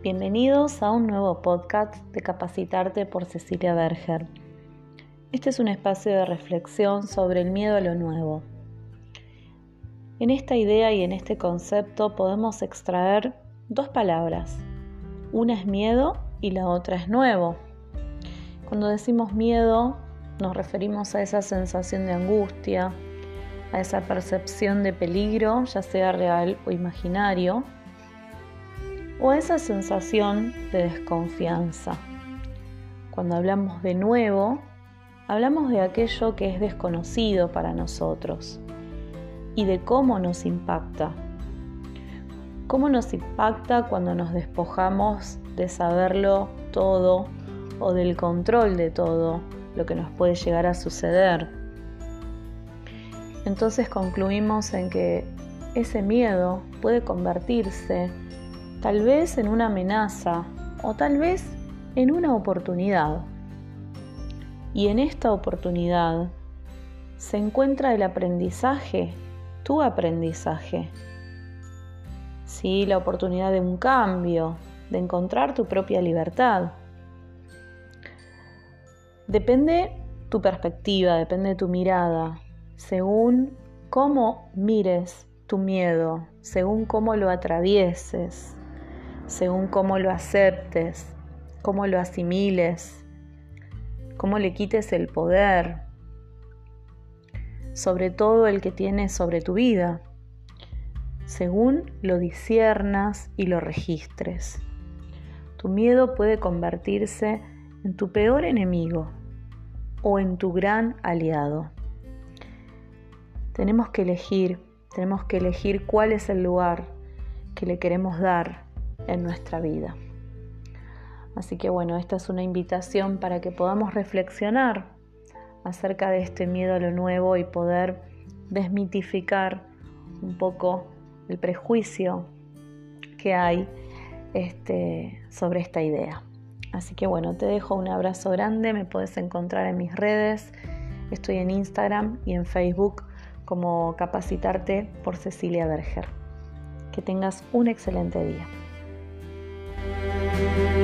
Bienvenidos a un nuevo podcast de Capacitarte por Cecilia Berger. Este es un espacio de reflexión sobre el miedo a lo nuevo. En esta idea y en este concepto podemos extraer dos palabras. Una es miedo y la otra es nuevo. Cuando decimos miedo nos referimos a esa sensación de angustia, a esa percepción de peligro, ya sea real o imaginario, o esa sensación de desconfianza. Cuando hablamos de nuevo, hablamos de aquello que es desconocido para nosotros y de cómo nos impacta. Cómo nos impacta cuando nos despojamos de saberlo todo o del control de todo lo que nos puede llegar a suceder. Entonces concluimos en que ese miedo puede convertirse tal vez en una amenaza o tal vez en una oportunidad. Y en esta oportunidad se encuentra el aprendizaje, tu aprendizaje. Sí, la oportunidad de un cambio, de encontrar tu propia libertad. Depende tu perspectiva, depende de tu mirada, según cómo mires tu miedo, según cómo lo atravieses, según cómo lo aceptes, cómo lo asimiles, cómo le quites el poder, sobre todo el que tienes sobre tu vida, según lo disiernas y lo registres. Tu miedo puede convertirse en tu peor enemigo o en tu gran aliado. Tenemos que elegir, tenemos que elegir cuál es el lugar que le queremos dar en nuestra vida. Así que bueno, esta es una invitación para que podamos reflexionar acerca de este miedo a lo nuevo y poder desmitificar un poco el prejuicio que hay este, sobre esta idea. Así que bueno, te dejo un abrazo grande, me puedes encontrar en mis redes, estoy en Instagram y en Facebook como Capacitarte por Cecilia Berger. Que tengas un excelente día. Thank you.